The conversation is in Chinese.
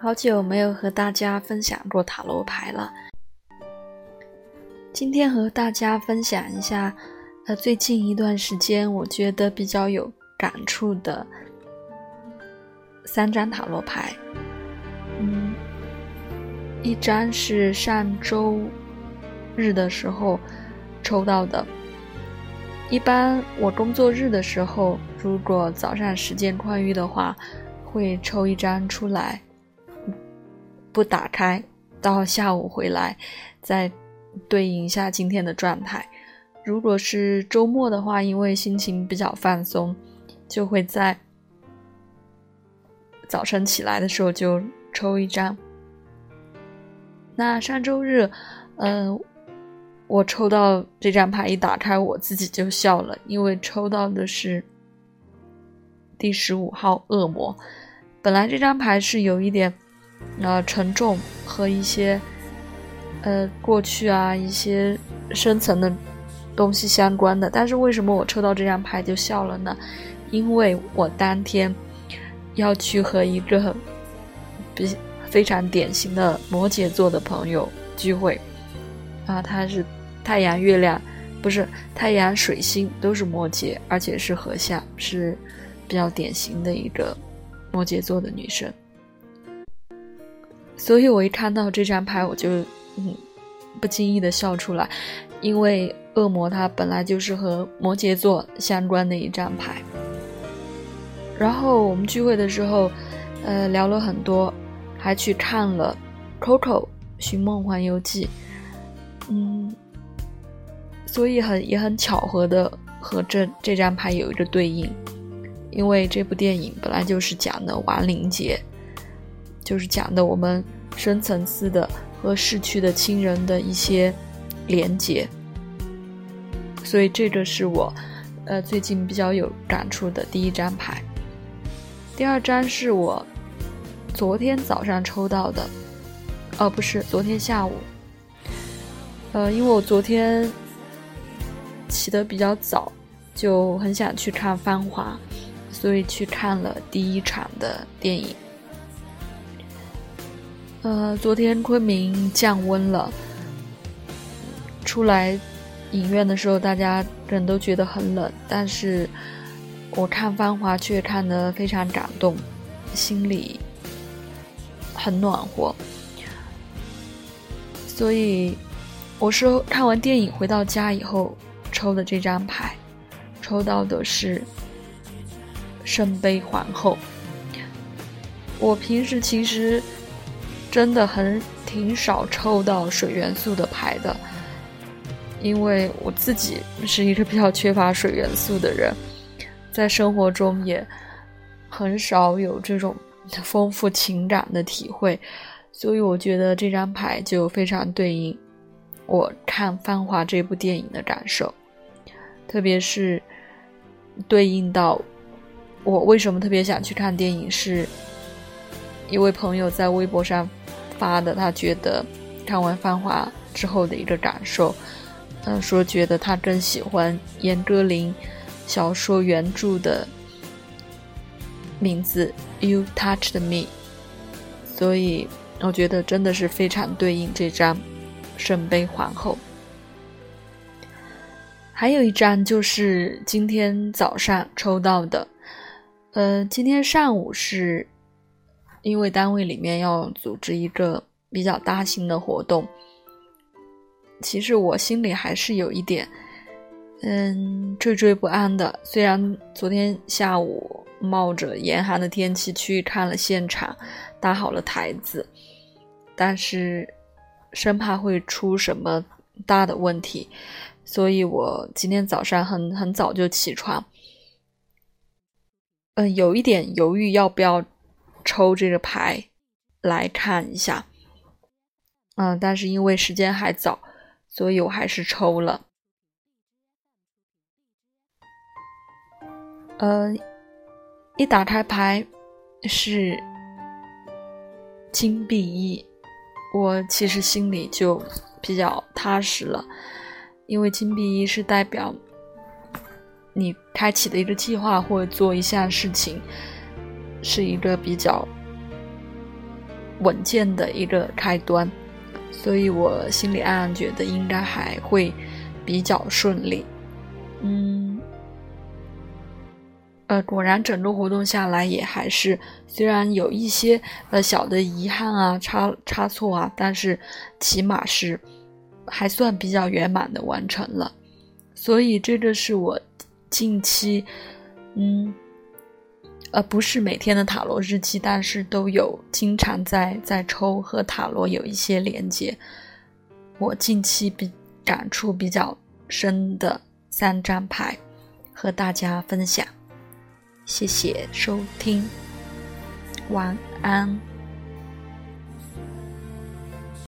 好久没有和大家分享过塔罗牌了。今天和大家分享一下，呃，最近一段时间我觉得比较有感触的三张塔罗牌。嗯，一张是上周日的时候抽到的。一般我工作日的时候，如果早上时间宽裕的话，会抽一张出来。不打开，到下午回来再对应一下今天的状态。如果是周末的话，因为心情比较放松，就会在早晨起来的时候就抽一张。那上周日，呃，我抽到这张牌一打开，我自己就笑了，因为抽到的是第十五号恶魔。本来这张牌是有一点。呃，沉重和一些呃过去啊一些深层的东西相关的，但是为什么我抽到这张牌就笑了呢？因为我当天要去和一个比非常典型的摩羯座的朋友聚会啊，他是太阳、月亮不是太阳、水星都是摩羯，而且是合相，是比较典型的一个摩羯座的女生。所以我一看到这张牌，我就嗯不经意的笑出来，因为恶魔它本来就是和摩羯座相关的一张牌。然后我们聚会的时候，呃聊了很多，还去看了《Coco 寻梦环游记》，嗯，所以很也很巧合的和这这张牌有一个对应，因为这部电影本来就是讲的亡灵节。就是讲的我们深层次的和逝去的亲人的一些连接，所以这个是我呃最近比较有感触的第一张牌。第二张是我昨天早上抽到的，哦不是昨天下午，呃因为我昨天起得比较早，就很想去看《芳华》，所以去看了第一场的电影。呃，昨天昆明降温了，出来影院的时候，大家人都觉得很冷，但是我看《芳华》却看得非常感动，心里很暖和。所以我是看完电影回到家以后抽的这张牌，抽到的是圣杯皇后。我平时其实。真的很挺少抽到水元素的牌的，因为我自己是一个比较缺乏水元素的人，在生活中也很少有这种丰富情感的体会，所以我觉得这张牌就非常对应我看《繁华》这部电影的感受，特别是对应到我为什么特别想去看电影，是一位朋友在微博上。发的，他觉得看完《繁华》之后的一个感受，嗯，说觉得他更喜欢严歌苓小说原著的名字《You Touched Me》，所以我觉得真的是非常对应这张圣杯皇后。还有一张就是今天早上抽到的，呃，今天上午是。因为单位里面要组织一个比较大型的活动，其实我心里还是有一点，嗯，惴惴不安的。虽然昨天下午冒着严寒的天气去看了现场，搭好了台子，但是生怕会出什么大的问题，所以我今天早上很很早就起床，嗯，有一点犹豫要不要。抽这个牌来看一下，嗯，但是因为时间还早，所以我还是抽了。呃，一打开牌是金币一，我其实心里就比较踏实了，因为金币一是代表你开启的一个计划或者做一项事情。是一个比较稳健的一个开端，所以我心里暗暗觉得应该还会比较顺利。嗯，呃，果然整个活动下来也还是，虽然有一些呃小的遗憾啊、差差错啊，但是起码是还算比较圆满的完成了。所以这个是我近期，嗯。呃，不是每天的塔罗日记，但是都有经常在在抽和塔罗有一些连接。我近期比感触比较深的三张牌，和大家分享。谢谢收听，晚安。